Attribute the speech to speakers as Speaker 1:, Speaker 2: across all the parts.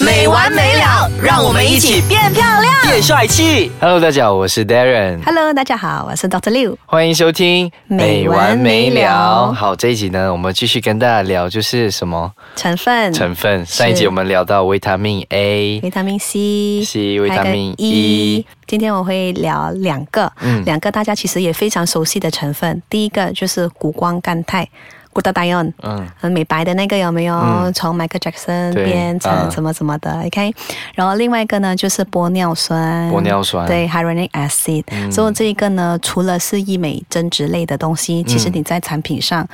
Speaker 1: 没完没了，让我们一起变漂亮。
Speaker 2: 变帅气。
Speaker 3: Hello，大家好，我是
Speaker 4: Darren，Hello，大家好，我是 Doctor Liu。
Speaker 3: 欢迎收听
Speaker 4: 没完没了。
Speaker 3: 好，这一集呢，我们继续跟大家聊就是什么？
Speaker 4: 成分。
Speaker 3: 成分。上一集我们聊到维他命 A，
Speaker 4: 维他命 C、
Speaker 3: C 维他命 E
Speaker 4: 今天我会聊两个，
Speaker 3: 嗯。
Speaker 4: 两个大家其实也非常熟悉的成分。第一个就是谷胱甘肽 （glutathione），
Speaker 3: 嗯。
Speaker 4: 很美白的那个有没有？
Speaker 3: 嗯。
Speaker 4: 从 Michael Jackson 变成
Speaker 3: 啊。
Speaker 4: 什么什么的、o k 然后另外一个呢就是玻尿酸，
Speaker 3: 玻尿酸。
Speaker 4: 对 hyaluronic acid、
Speaker 3: 嗯。
Speaker 4: 所以这一个呢，除了是医美增值类的东西，其实你在产品上，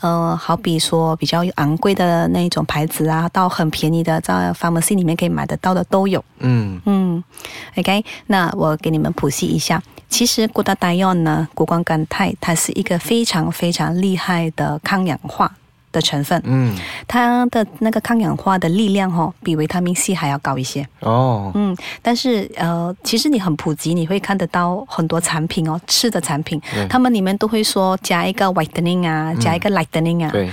Speaker 4: 呃，好比说比较昂贵的那种牌子啊，到很便宜的在 pharmacy 里面可以买得到的都有。
Speaker 3: 嗯。
Speaker 4: 嗯，OK，那我给你们普及一下。其实 g l u t a t h i o n 呢，谷胱甘肽，它是一个非常非常厉害的抗氧化的成分。
Speaker 3: 嗯
Speaker 4: 它的那个抗氧化的力量哦，比维他命 C 还要高一些。
Speaker 3: 哦
Speaker 4: 嗯，但是呃，其实你很普及，你会看得到很多产品哦，吃的产品
Speaker 3: 对，
Speaker 4: 他们里面都会说加一个 whitening 啊，加一个 lightening 啊。
Speaker 3: 对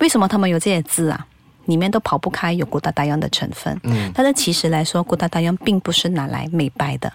Speaker 4: 为什么他们有这些字啊？里面都跑不开有 h i o n 的成分。
Speaker 3: 嗯
Speaker 4: 但是其实来说 h i o n 并不是拿来美白的。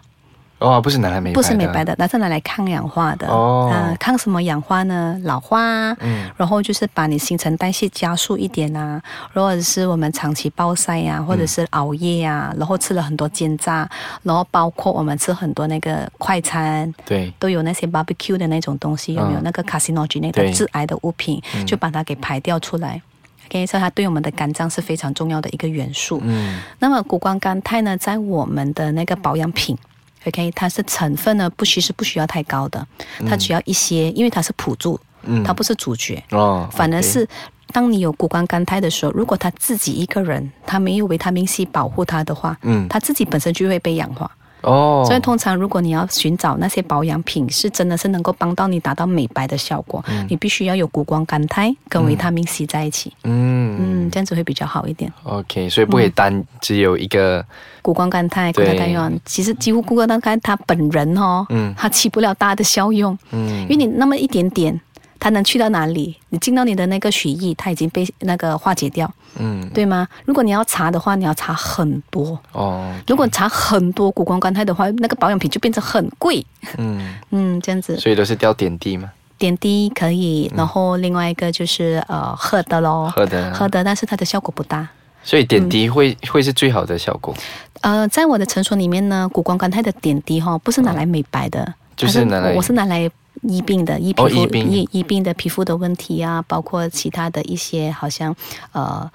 Speaker 3: 哦不是拿来美白
Speaker 4: 不是美白的，那是拿来抗氧化的。
Speaker 3: 哦。
Speaker 4: 啊抗什么氧化呢？老化啊，
Speaker 3: 嗯。
Speaker 4: 然后就是把你新陈代谢加速一点啊，如果是我们长期暴晒呀、或者是熬夜呀、然后吃了很多煎炸，然后包括我们吃很多那个快餐。
Speaker 3: 对。
Speaker 4: 都有那些 barbecue 的那种东西，有没有、
Speaker 3: 嗯
Speaker 4: 那个 carcinogen
Speaker 3: 对
Speaker 4: 的致癌的物品，就把它给排掉出来。OK，所以它对我们的肝脏是非常重要的一个元素。
Speaker 3: 嗯。
Speaker 4: 那么谷胱甘肽呢，在我们的那个保养品，OK，它是成分呢不其实不需要太高的，它只要一些，因为它是辅助，
Speaker 3: 嗯。
Speaker 4: 它不是主角，
Speaker 3: 哦
Speaker 4: 反而是当你有谷胱甘肽的时候，如果他自己一个人他没有维他命 C 保护他的话，
Speaker 3: 嗯。
Speaker 4: 他自己本身就会被氧化。
Speaker 3: 哦。
Speaker 4: 所以通常如果你要寻找那些保养品是真的是能够帮到你达到美白的效果，你必须要有谷胱甘肽跟维他命 C 在一起，
Speaker 3: 嗯。
Speaker 4: 嗯，这样子会比较好一点。
Speaker 3: OK，所以不可以单只有一个
Speaker 4: 谷胱甘肽、谷
Speaker 3: 对。
Speaker 4: 胱甘肽，其实几乎谷胱甘肽它本人哦，
Speaker 3: 嗯。
Speaker 4: 它起不了大的效用，
Speaker 3: 嗯。
Speaker 4: 因为你那么一点点，它能去到哪里？你进到你的那个血液，它已经被那个化解掉，
Speaker 3: 嗯。
Speaker 4: 对吗？如果你要查的话，你要查很多。
Speaker 3: 哦
Speaker 4: 如果查很多谷胱甘肽的话，那个保养品就变成很贵。
Speaker 3: 嗯，
Speaker 4: 嗯，这样子。
Speaker 3: 所以都是掉点滴吗，
Speaker 4: 点滴可以，然后另外一个就是呃喝的咯，
Speaker 3: 喝的。
Speaker 4: 喝的，但是它的效果不大。
Speaker 3: 所以点滴会会是最好的效果，
Speaker 4: 呃，在我的诊所里面呢，谷胱甘肽的点滴哈、不是拿来美白的，它
Speaker 3: 就是拿来
Speaker 4: 我是拿来医病的，医皮肤、
Speaker 3: 哦医病
Speaker 4: 医医病的皮肤的问题啊，包括其他的一些好像呃。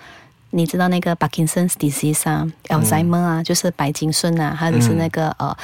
Speaker 4: 你知道那个 Parkinson's disease 啊、Alzheimer
Speaker 3: 嗯
Speaker 4: 啊，就是白金顺啊，还有是那个、呃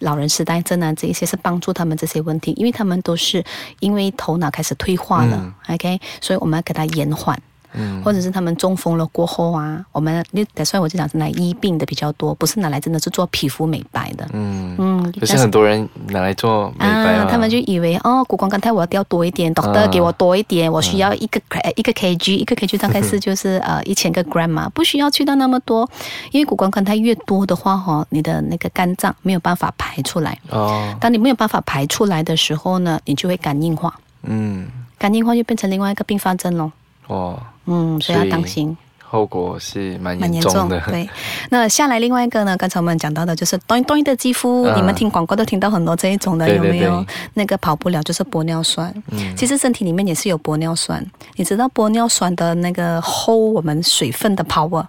Speaker 4: 老人痴呆症啊，这一些是帮助他们这些问题，因为他们都是因为头脑开始退化了、
Speaker 3: 嗯
Speaker 4: o k 所以我们要给他延缓。
Speaker 3: 嗯。
Speaker 4: 或者是他们中风了过后啊，我们那所以我就讲是拿来医病的比较多，不是拿来真的是做皮肤美白的。
Speaker 3: 嗯。
Speaker 4: 嗯，
Speaker 3: 可是很多人拿来做美白
Speaker 4: 啊，他们就以为哦，谷胱甘肽我要掉多一点，doctor
Speaker 3: 啊
Speaker 4: 给我多一点，我需要一个呃一个 kg，一个 kg 大概是就是呃一千个 gram 嘛，不需要去到那么多，因为谷胱甘肽越多的话哈、哦，你的那个肝脏没有办法排出来，
Speaker 3: 哦，
Speaker 4: 当你没有办法排出来的时候呢，你就会肝硬化，
Speaker 3: 嗯，
Speaker 4: 肝硬化就变成另外一个并发症咯。
Speaker 3: 哦，
Speaker 4: 嗯，所以要当心。
Speaker 3: 后果是蛮
Speaker 4: 蛮严重
Speaker 3: 的。
Speaker 4: 对，那下来另外一个呢？刚才我们讲到的就是端端的肌肤，
Speaker 3: 嗯
Speaker 4: 你们听广告都听到很多这一种的，
Speaker 3: 对对
Speaker 4: 有没有？那个跑不了就是玻尿酸。
Speaker 3: 嗯
Speaker 4: 其实身体里面也是有玻尿酸，你知道玻尿酸的那个 hold 我们水分的 power，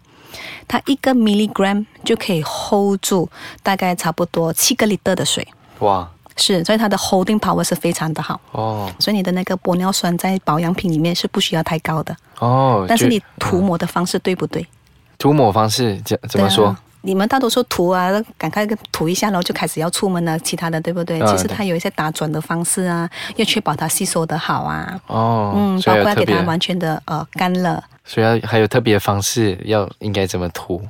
Speaker 4: 它一个 milligram 就可以 hold 住大概差不多七个 liter 的水，
Speaker 3: 哇，
Speaker 4: 是，所以它的 holding power 是非常的好。
Speaker 3: 哦
Speaker 4: 所以你的那个玻尿酸在保养品里面是不需要太高的，
Speaker 3: 哦，
Speaker 4: 但是你涂抹的方式对不对？
Speaker 3: 涂抹方式怎怎么说？
Speaker 4: 你们大多数涂啊，赶快涂一下，然后就开始要出门了，其他的对不对？
Speaker 3: 啊
Speaker 4: 其实它有一些打转的方式啊，要确保它吸收的好啊，
Speaker 3: 哦，
Speaker 4: 嗯，
Speaker 3: 所
Speaker 4: 包括要给它完全的呃干了。
Speaker 3: 所以要还有特别的方式，要应该怎么涂？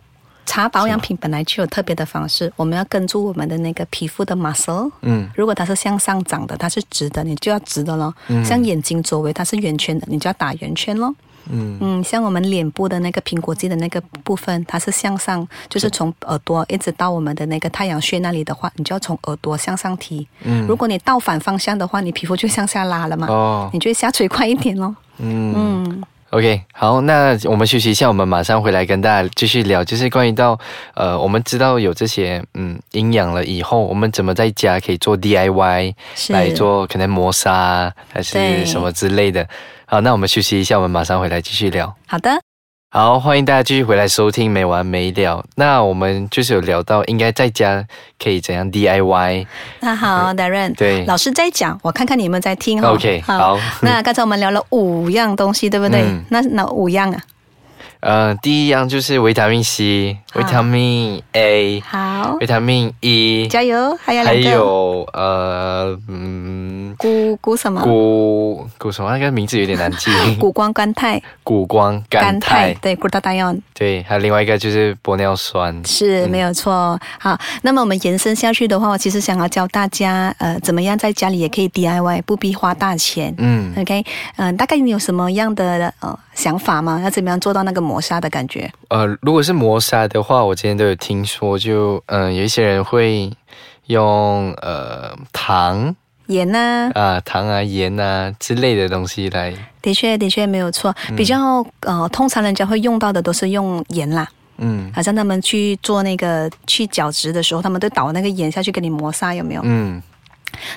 Speaker 4: 擦保养品本来就有特别的方式，我们要跟住我们的那个皮肤的 muscle。
Speaker 3: 嗯
Speaker 4: 如果它是向上长的，它是直的，你就要直的咯。像眼睛周围它是圆圈的，你就要打圆圈咯。
Speaker 3: 嗯
Speaker 4: 嗯，像我们脸部的那个苹果肌的那个部分，它是向上，就是从耳朵一直到我们的那个太阳穴那里的话，你就要从耳朵向上提。
Speaker 3: 嗯
Speaker 4: 如果你倒反方向的话，你皮肤就向下拉了嘛，
Speaker 3: 哦
Speaker 4: 你就会下垂快一点咯。
Speaker 3: 嗯
Speaker 4: 嗯，
Speaker 3: OK，好，那我们休息一下，我们马上回来跟大家继续聊，就是关于到呃，我们知道有这些嗯营养了以后，我们怎么在家可以做 DIY
Speaker 4: 是
Speaker 3: 来做可能磨砂还是什么之类的。好，那我们休息一下，我们马上回来继续聊。
Speaker 4: 好的，
Speaker 3: 好，欢迎大家继续回来收听没完没了。那我们就是有聊到应该在家可以怎样 DIY，
Speaker 4: 那好，Darren，
Speaker 3: 对
Speaker 4: 老师在讲，我看看你有没有在听哈。
Speaker 3: OK，好
Speaker 4: 那刚才我们聊了五样东西，对不对？
Speaker 3: 嗯
Speaker 4: 那哪五样啊？
Speaker 3: 呃，第一样就是维他命 C、维他命 A、
Speaker 4: 好
Speaker 3: 维，他命 E，
Speaker 4: 加油，还有
Speaker 3: 还。有呃嗯，
Speaker 4: 谷谷什么？
Speaker 3: 谷谷什么？那个名字有点难记。
Speaker 4: 古光甘肽、
Speaker 3: 古光甘肽，
Speaker 4: 对，glutathione
Speaker 3: 对，还有另外一个就是玻尿酸。
Speaker 4: 是没有错。好，那么我们延伸下去的话，我其实想要教大家，呃，怎么样在家里也可以 DIY，不必花大钱。
Speaker 3: 嗯
Speaker 4: ，OK，嗯、大概你有什么样的呃想法吗？要怎么样做到那个磨砂的感觉？
Speaker 3: 呃，如果是磨砂的话，我之前都有听说就，嗯、有一些人会用呃糖
Speaker 4: 盐呐、
Speaker 3: 啊、糖啊、盐啊之类的东西来，
Speaker 4: 的确的确没有错。比较呃，通常人家会用到的都是用盐啦。
Speaker 3: 嗯
Speaker 4: 好像他们去做那个去角质的时候，他们都倒那个盐下去给你磨砂，有没有？
Speaker 3: 嗯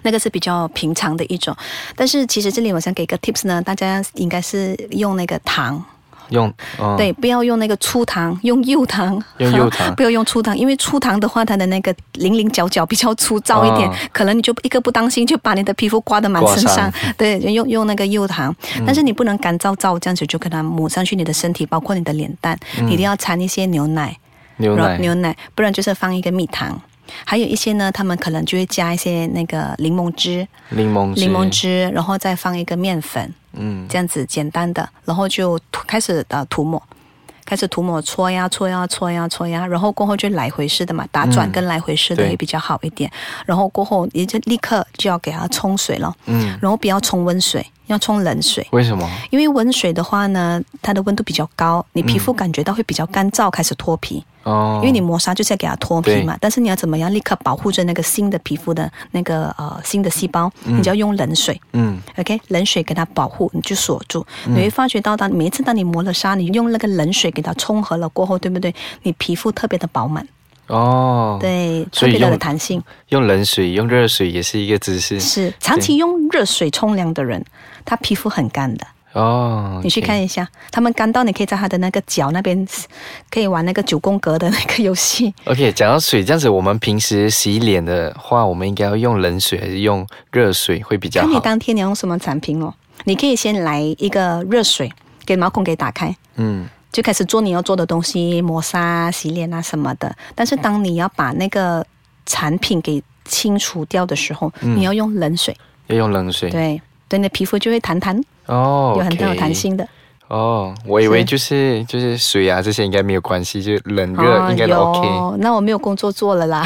Speaker 4: 那个是比较平常的一种。但是其实这里我想给个 tips 呢，大家应该是用那个糖，
Speaker 3: 用哦
Speaker 4: 对，不要用那个粗糖，用幼糖，
Speaker 3: 用柚糖。
Speaker 4: 不要用粗糖，因为粗糖的话，它的那个零零角角比较粗糙一点，
Speaker 3: 哦
Speaker 4: 可能你就一个不当心就把你的皮肤刮得满身上。
Speaker 3: 伤。
Speaker 4: 对，就用用那个幼糖，但是你不能干燥燥这样子就给它抹上去你的身体，包括你的脸蛋，你一定要掺一些牛奶。
Speaker 3: 牛奶，
Speaker 4: 牛奶，不然就是放一个蜜糖。还有一些呢，他们可能就会加一些那个柠檬汁，
Speaker 3: 柠檬汁，
Speaker 4: 柠檬汁，然后再放一个面粉，
Speaker 3: 嗯。
Speaker 4: 这样子简单的，然后就涂开始呃涂抹，开始涂抹搓呀搓呀搓呀搓呀，然后过后就来回式的嘛，打转
Speaker 3: 嗯
Speaker 4: 跟来回式的
Speaker 3: 对。
Speaker 4: 也比较好一点。然后过后也就立刻就要给它冲水了，
Speaker 3: 嗯，
Speaker 4: 然后不要冲温水，要冲冷水。
Speaker 3: 为什么？
Speaker 4: 因为温水的话呢，它的温度比较高，你皮肤感觉到会比较干燥，开始脱皮。
Speaker 3: 哦，
Speaker 4: 因为你磨砂就是要给它脱皮嘛，但是你要怎么样立刻保护着那个新的皮肤的那个呃新的细胞，你就要用冷水
Speaker 3: 嗯
Speaker 4: ，OK，冷水给它保护，你就锁住。你会发觉到，当每一次当你磨了砂，你用那个冷水给它冲合了过后，对不对？你皮肤特别的饱满，
Speaker 3: 哦，
Speaker 4: 对，特
Speaker 3: 所以
Speaker 4: 别的
Speaker 3: 用
Speaker 4: 弹性。
Speaker 3: 用冷水、用热水也是一个姿势。
Speaker 4: 是长期用热水冲凉的人，他皮肤很干的。
Speaker 3: 哦，
Speaker 4: 你去看一下，他们干到你可以在他的那个脚那边，可以玩那个九宫格的那个游戏。
Speaker 3: OK，讲到水，这样子，我们平时洗脸的话，我们应该要用冷水还是用热水会比较
Speaker 4: 看你
Speaker 3: 好？
Speaker 4: 当天你要用什么产品哦。你可以先来一个热水，给毛孔给打开，
Speaker 3: 嗯
Speaker 4: 就开始做你要做的东西，磨砂、洗脸啊什么的。但是当你要把那个产品给清除掉的时候，
Speaker 3: 嗯
Speaker 4: 你要用冷水，
Speaker 3: 要用冷水。
Speaker 4: 对，对，你的皮肤就会弹弹，
Speaker 3: 哦，
Speaker 4: 有很大的
Speaker 3: OK
Speaker 4: 弹。性的。
Speaker 3: 哦，我以为就是就是水啊这些应该没有关系，就冷热应该都 OK。
Speaker 4: 哦，那我没有工作做了啦。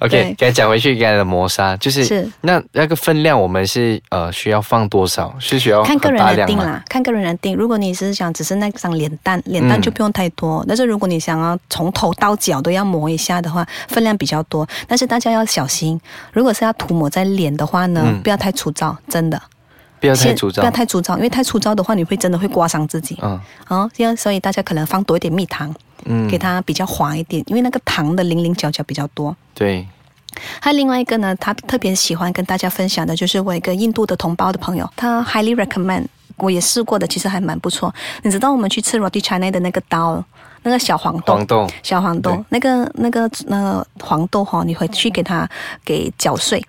Speaker 3: OK，
Speaker 4: 对
Speaker 3: 该讲回去刚才的磨砂，就是
Speaker 4: 是
Speaker 3: 那那个分量，我们是呃需要放多少？是需要
Speaker 4: 看个人来定？啦，看个人来定。如果你是想只是那张脸蛋，脸蛋
Speaker 3: 嗯
Speaker 4: 就不用太多。但是如果你想要从头到脚都要磨一下的话，分量比较多。但是大家要小心，如果是要涂抹在脸的话呢，
Speaker 3: 嗯
Speaker 4: 不要太粗糙，真的。
Speaker 3: 不要太粗糙
Speaker 4: 不要。太粗糙，因为太粗糙的话，你会真的会刮伤自己。
Speaker 3: 嗯
Speaker 4: 哦，这样所以大家可能放多一点蜜糖，
Speaker 3: 嗯
Speaker 4: 给它比较滑一点，因为那个糖的零零角角比较多。
Speaker 3: 对，
Speaker 4: 还有另外一个呢，他特别喜欢跟大家分享的，就是我一个印度的同胞的朋友，他 highly recommend，我也试过的，其实还蛮不错。你知道我们去吃 Roti China 的那个刀，那个小黄豆，
Speaker 3: 黄豆
Speaker 4: 小黄豆，那个那个那个黄豆哈、你回去给它给搅碎。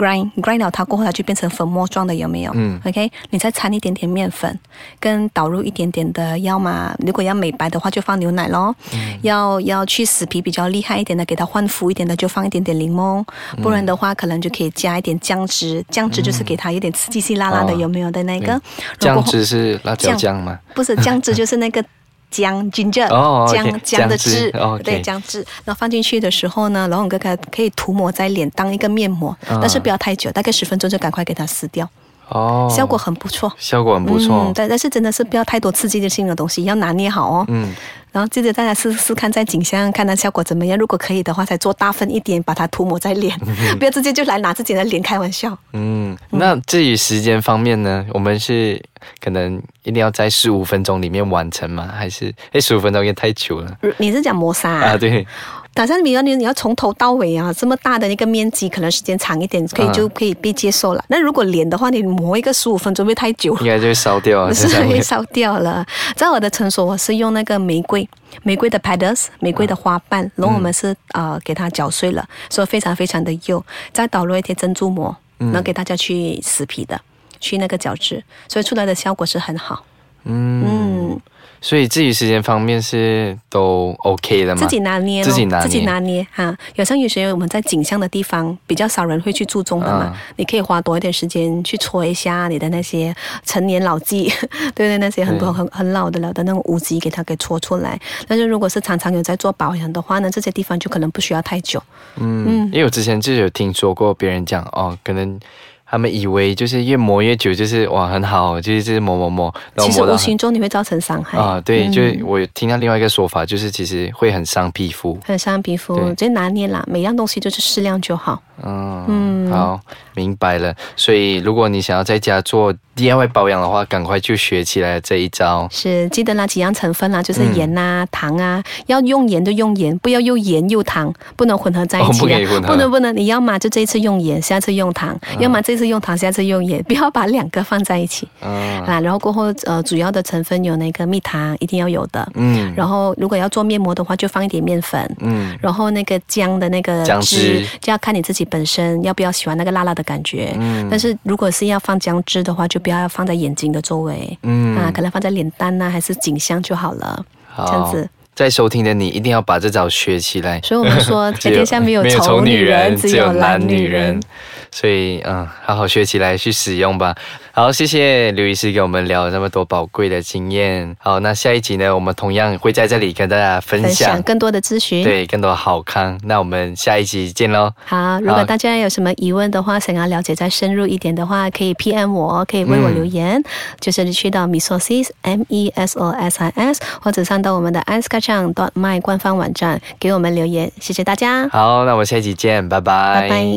Speaker 4: Grind grind 了它过后，它就变成粉末状的，有没有？
Speaker 3: 嗯
Speaker 4: ，OK，你再掺一点点面粉，跟导入一点点的要么如果要美白的话，就放牛奶咯。
Speaker 3: 嗯
Speaker 4: 要要去死皮比较厉害一点的，给它焕肤一点的，就放一点点柠檬。
Speaker 3: 嗯
Speaker 4: 不然的话，可能就可以加一点姜汁，姜汁就是给它有点刺激刺辣辣的，
Speaker 3: 哦
Speaker 4: 有没有的那个？
Speaker 3: 姜
Speaker 4: 然后
Speaker 3: 汁是辣椒酱吗？
Speaker 4: 不是 姜汁，就是那个姜 ginger，姜姜的
Speaker 3: 汁
Speaker 4: 对姜汁，然后放进去的时候呢，老永哥可可以涂抹在脸当一个面膜，
Speaker 3: 嗯
Speaker 4: 但是不要太久，大概十分钟就赶快给它撕掉，
Speaker 3: 哦，
Speaker 4: 效果很不错。
Speaker 3: 效果很不错
Speaker 4: 嗯，，但但是真的是不要太多刺激性的东西，要拿捏好哦。
Speaker 3: 嗯，
Speaker 4: 然后接着大家试试看，在景象看它效果怎么样。如果可以的话，才做大份一点，把它涂抹在脸，不要直接就来拿自己的脸开玩笑。
Speaker 3: 嗯，那至于时间方面呢，我们是可能一定要在十五分钟里面完成吗？还是哎十五分钟也太久了
Speaker 4: 你是讲磨砂
Speaker 3: 啊？对，
Speaker 4: 打上比如你你要从头到尾啊，这么大的一个面积，可能时间长一点，可以
Speaker 3: 嗯
Speaker 4: 就可以被接受了。那如果脸的话，你磨一个十五分钟会太久。
Speaker 3: 应该就会烧掉啊，
Speaker 4: 是。会烧掉了。在我的诊所，我是用那个玫瑰，玫瑰的 petals，玫瑰的花瓣，然后我们是呃给它搅碎了，所以非常非常的幼，再导入一些珍珠膜，然后给大家去死皮的，去那个角质，所以出来的效果是很好。嗯，
Speaker 3: 所以自己时间方面是都 OK 的吗？
Speaker 4: 自己拿捏
Speaker 3: 自己拿捏
Speaker 4: 自己拿捏哈。有像有些我们在景象的地方比较少人会去注重的嘛，
Speaker 3: 嗯
Speaker 4: 你可以花多一点时间去戳一下你的那些陈年老迹，对对，那些很多很很老的了的那种污迹，给它给戳出来。但是如果是常常有在做保养的话呢，这些地方就可能不需要太久。
Speaker 3: 嗯，因为我之前就有听说过别人讲哦，可能他们以为就是越磨越久，就是哇很好，就是就是磨磨磨，然后磨
Speaker 4: 其实无形中你会造成伤害
Speaker 3: 啊，对，
Speaker 4: 嗯
Speaker 3: 就是我有听到另外一个说法，就是其实会很伤皮肤。
Speaker 4: 很伤皮肤
Speaker 3: 对，
Speaker 4: 就拿捏啦，每样东西就是适量就好。
Speaker 3: 嗯，好，明白了。所以如果你想要在家做 DIY 保养的话，赶快就学起来这一招。
Speaker 4: 是记得那几样成分啦，就是
Speaker 3: 嗯
Speaker 4: 盐啊、糖啊，要用盐就用盐，不要又盐又糖，不能混合在一
Speaker 3: 哦
Speaker 4: 起、啊
Speaker 3: 不可以混合
Speaker 4: 不能不能，你要么就这一次用盐，下次用糖，要么这次用糖，下次用盐，不要把两个放在一起、
Speaker 3: 嗯
Speaker 4: 啊。然后过后呃，主要的成分有那个蜜糖，一定要有的。
Speaker 3: 嗯
Speaker 4: 然后如果要做面膜的话，就放一点面粉。
Speaker 3: 嗯，
Speaker 4: 然后那个姜的那个
Speaker 3: 姜汁
Speaker 4: 就要看你自己本身要不要喜欢那个辣辣的感觉。
Speaker 3: 嗯
Speaker 4: 但是如果是要放姜汁的话，就不要放在眼睛的周围。
Speaker 3: 嗯
Speaker 4: 啊，可能放在脸蛋呐、还是颈项就好了，
Speaker 3: 好
Speaker 4: 这样子。
Speaker 3: 在收听的你一定要把这招学起来。
Speaker 4: 所以我们说，
Speaker 3: 只有
Speaker 4: 天下没有丑
Speaker 3: 丑女
Speaker 4: 女人，只有懒女人。。
Speaker 3: 所以，嗯，好好学起来，去使用吧。好，谢谢刘医师给我们聊了那么多宝贵的经验。好，那下一集呢，我们同样会在这里跟大家分
Speaker 4: 分
Speaker 3: 享
Speaker 4: 享更多的咨询。
Speaker 3: 对更多好康。那我们下一集见喽。
Speaker 4: 好，如果大家有什么疑问的话，想要了解再深入一点的话，可以 PM 我，可以为我留言，就是去到 Mesosis M E S O S I S，或者上到我们的 a n s k a c h a n g my 官方网站给我们留言，谢谢大家，
Speaker 3: 好，那我们下期见，拜拜。
Speaker 4: 拜拜。